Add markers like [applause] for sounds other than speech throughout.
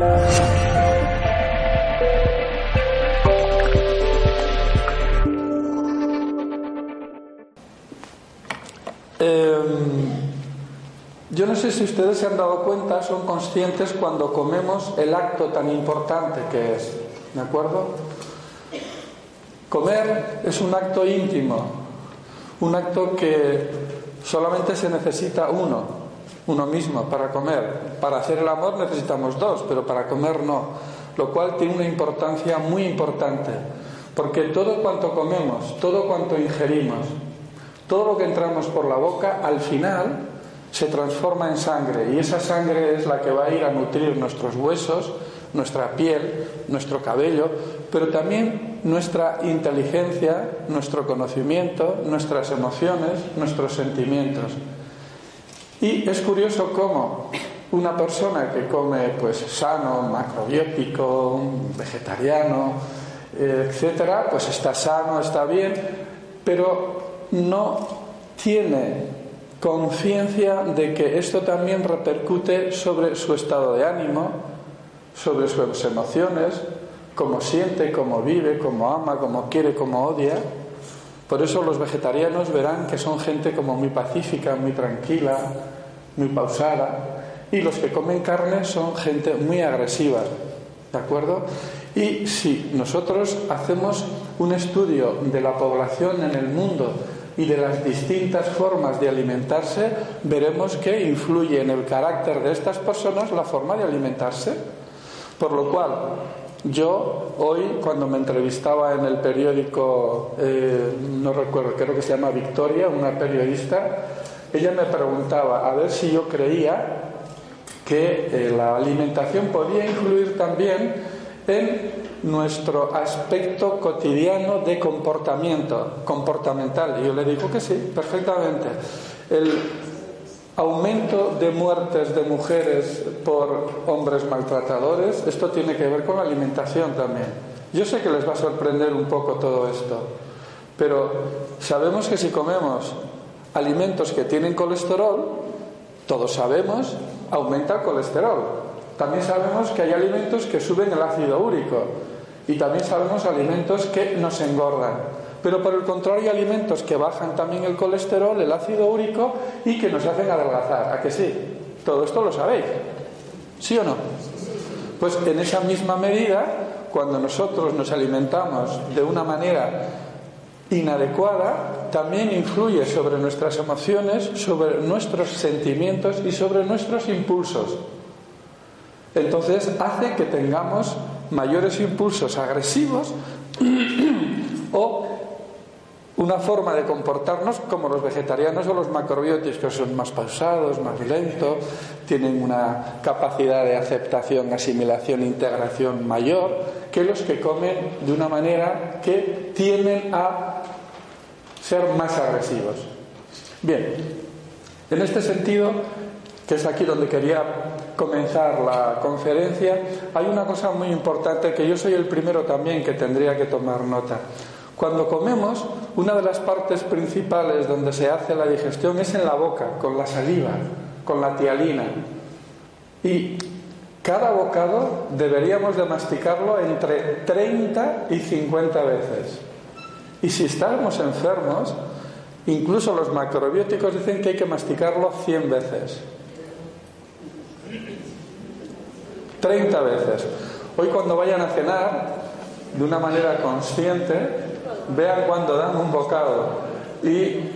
Em, yo no sé si ustedes se han dado cuenta, son conscientes cuando comemos el acto tan importante que es, ¿de acuerdo? Comer es un acto íntimo, un acto que solamente se necesita uno, uno mismo, para comer. Para hacer el amor necesitamos dos, pero para comer no, lo cual tiene una importancia muy importante, porque todo cuanto comemos, todo cuanto ingerimos, todo lo que entramos por la boca, al final se transforma en sangre y esa sangre es la que va a ir a nutrir nuestros huesos, nuestra piel, nuestro cabello, pero también nuestra inteligencia, nuestro conocimiento, nuestras emociones, nuestros sentimientos. Y es curioso cómo una persona que come pues sano, macrobiótico, vegetariano, etcétera, pues está sano, está bien, pero no tiene conciencia de que esto también repercute sobre su estado de ánimo, sobre sus emociones, cómo siente, cómo vive, cómo ama, cómo quiere, cómo odia. Por eso los vegetarianos verán que son gente como muy pacífica, muy tranquila, muy pausada. Y los que comen carne son gente muy agresiva. ¿De acuerdo? Y si nosotros hacemos un estudio de la población en el mundo y de las distintas formas de alimentarse, veremos que influye en el carácter de estas personas la forma de alimentarse. Por lo cual, yo hoy, cuando me entrevistaba en el periódico, eh, no recuerdo, creo que se llama Victoria, una periodista, ella me preguntaba a ver si yo creía que eh, la alimentación podía influir también en nuestro aspecto cotidiano de comportamiento, comportamental. Y yo le digo que sí, perfectamente. El aumento de muertes de mujeres por hombres maltratadores, esto tiene que ver con la alimentación también. Yo sé que les va a sorprender un poco todo esto, pero sabemos que si comemos alimentos que tienen colesterol, todos sabemos, aumenta el colesterol. También sabemos que hay alimentos que suben el ácido úrico y también sabemos alimentos que nos engordan. Pero por el contrario hay alimentos que bajan también el colesterol, el ácido úrico y que nos hacen adelgazar. ¿A que sí? Todo esto lo sabéis. ¿Sí o no? Pues en esa misma medida, cuando nosotros nos alimentamos de una manera inadecuada, también influye sobre nuestras emociones, sobre nuestros sentimientos y sobre nuestros impulsos. Entonces hace que tengamos mayores impulsos agresivos [clears throat] o una forma de comportarnos como los vegetarianos o los macrobióticos, que son más pausados, más lentos, tienen una capacidad de aceptación, asimilación, integración mayor que los que comen de una manera que tienden a ser más agresivos. Bien, en este sentido, que es aquí donde quería comenzar la conferencia, hay una cosa muy importante que yo soy el primero también que tendría que tomar nota. Cuando comemos, una de las partes principales donde se hace la digestión es en la boca, con la saliva, con la tialina. Y cada bocado deberíamos de masticarlo entre 30 y 50 veces. Y si estamos enfermos, incluso los macrobióticos dicen que hay que masticarlo 100 veces. 30 veces. Hoy cuando vayan a cenar, de una manera consciente, vean cuando dan un bocado y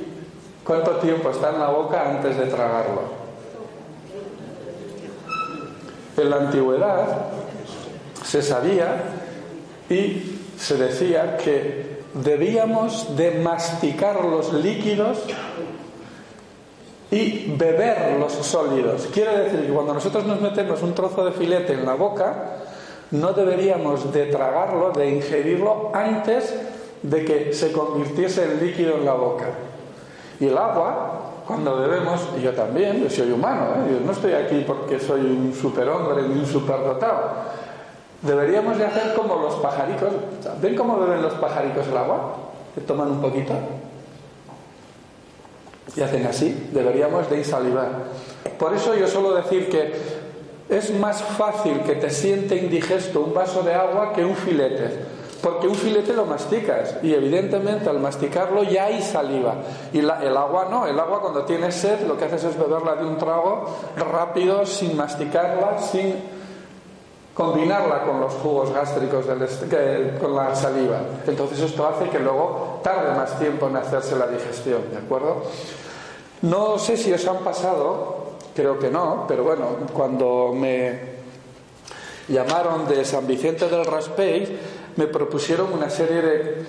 cuánto tiempo está en la boca antes de tragarlo. En la antigüedad se sabía y se decía que debíamos de masticar los líquidos y beber los sólidos. Quiere decir que cuando nosotros nos metemos un trozo de filete en la boca, no deberíamos de tragarlo, de ingerirlo antes de que se convirtiese en líquido en la boca. Y el agua, cuando bebemos, y yo también, yo soy humano, ¿eh? yo no estoy aquí porque soy un superhombre ni un superdotado. Deberíamos de hacer como los pajaricos. ¿Ven cómo beben los pajaricos el agua? Que toman un poquito y hacen así, deberíamos de insalivar. Por eso yo suelo decir que es más fácil que te siente indigesto un vaso de agua que un filete. Porque un filete lo masticas y evidentemente al masticarlo ya hay saliva. Y el agua no, el agua cuando tienes sed lo que haces es beberla de un trago rápido, sin masticarla, sin combinarla con los jugos gástricos del con la saliva. Entonces esto hace que luego tarde más tiempo en hacerse la digestión, ¿de acuerdo? No sé si os han pasado, creo que no, pero bueno, cuando me llamaron de San Vicente del Raspey, me propusieron una serie de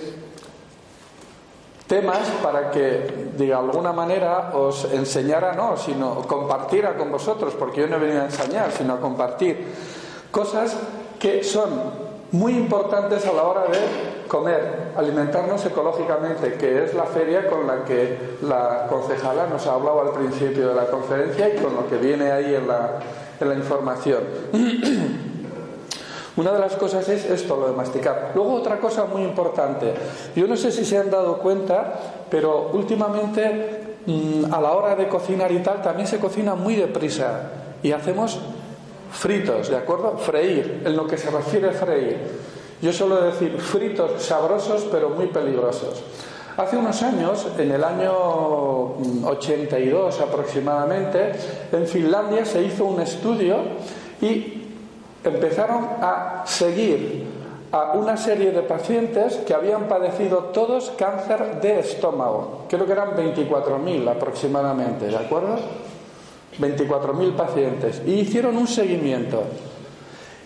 temas para que de alguna manera os enseñara, no, sino compartiera con vosotros, porque yo no he venido a enseñar, sino a compartir Cosas que son muy importantes a la hora de comer, alimentarnos ecológicamente, que es la feria con la que la concejala nos ha hablado al principio de la conferencia y con lo que viene ahí en la, en la información. [clears throat] Una de las cosas es esto, lo de masticar. Luego otra cosa muy importante. Yo no sé si se han dado cuenta, pero últimamente mm, a la hora de cocinar y tal también se cocina muy deprisa y hacemos fritos, ¿de acuerdo? Freír, en lo que se refiere a freír. Yo suelo decir fritos sabrosos pero muy peligrosos. Hace unos años, en el año 82 aproximadamente, en Finlandia se hizo un estudio y empezaron a seguir a una serie de pacientes que habían padecido todos cáncer de estómago. Creo que eran 24.000 aproximadamente, ¿de acuerdo? 24.000 pacientes, y hicieron un seguimiento.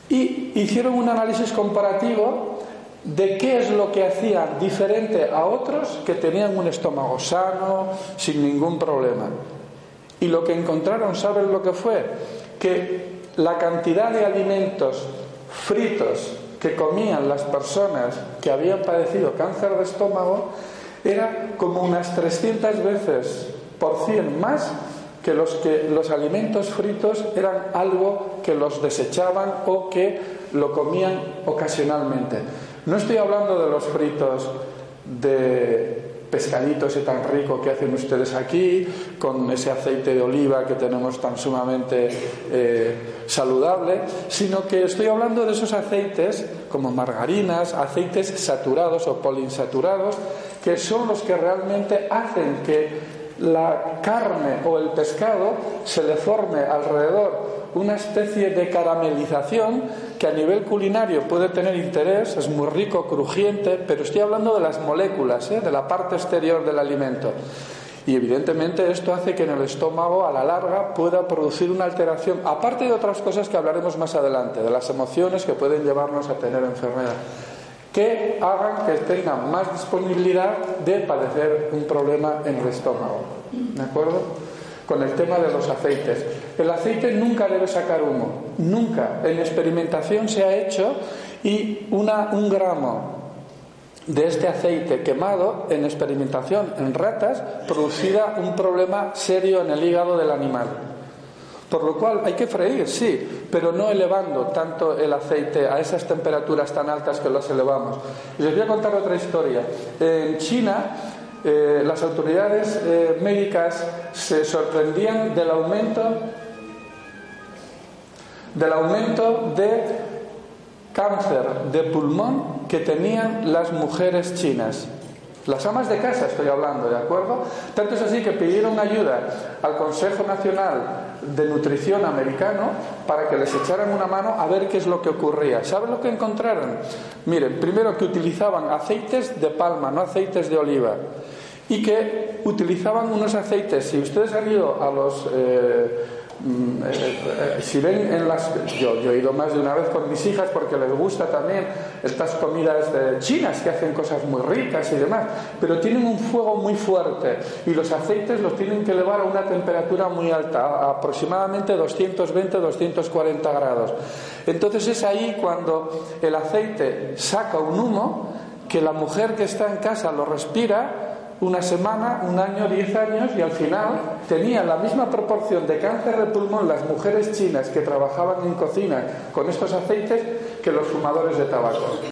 Y hicieron un análisis comparativo de qué es lo que hacían diferente a otros que tenían un estómago sano, sin ningún problema. Y lo que encontraron, ¿saben lo que fue? Que la cantidad de alimentos fritos que comían las personas que habían padecido cáncer de estómago era como unas 300 veces por cien más que los, que los alimentos fritos eran algo que los desechaban o que lo comían ocasionalmente. No estoy hablando de los fritos de pescadito ese tan rico que hacen ustedes aquí, con ese aceite de oliva que tenemos tan sumamente eh, saludable, sino que estoy hablando de esos aceites como margarinas, aceites saturados o poliinsaturados, que son los que realmente hacen que la carne o el pescado se le forme alrededor una especie de caramelización que a nivel culinario puede tener interés, es muy rico, crujiente, pero estoy hablando de las moléculas, ¿eh? de la parte exterior del alimento. Y evidentemente esto hace que en el estómago a la larga pueda producir una alteración, aparte de otras cosas que hablaremos más adelante, de las emociones que pueden llevarnos a tener enfermedad que hagan que tengan más disponibilidad de padecer un problema en el estómago. ¿De acuerdo? Con el tema de los aceites. El aceite nunca debe sacar humo, nunca. En experimentación se ha hecho y un gramo de este aceite quemado en experimentación en ratas producía un problema serio en el hígado del animal. Por lo cual hay que freír, sí, pero no elevando tanto el aceite a esas temperaturas tan altas que los elevamos. Y les voy a contar otra historia. En China, eh, las autoridades eh, médicas se sorprendían del aumento del aumento de cáncer de pulmón que tenían las mujeres chinas. Las amas de casa estoy hablando, ¿de acuerdo? Tanto es así que pidieron ayuda al Consejo Nacional de nutrición americano para que les echaran una mano a ver qué es lo que ocurría. ¿Saben lo que encontraron? Miren, primero que utilizaban aceites de palma, no aceites de oliva, y que utilizaban unos aceites. Si ustedes han ido a los eh, si ven en las yo, he ido más de una vez con mis hijas porque les gusta también estas comidas chinas que hacen cosas muy ricas y demás pero tienen un fuego muy fuerte y los aceites los tienen que elevar a una temperatura muy alta aproximadamente 220 240 grados. Entonces es ahí cuando el aceite saca un humo que la mujer que está en casa lo respira una semana, un año, diez años y al final tenían la misma proporción de cáncer de pulmón las mujeres chinas que trabajaban en cocina con estos aceites que los fumadores de tabaco.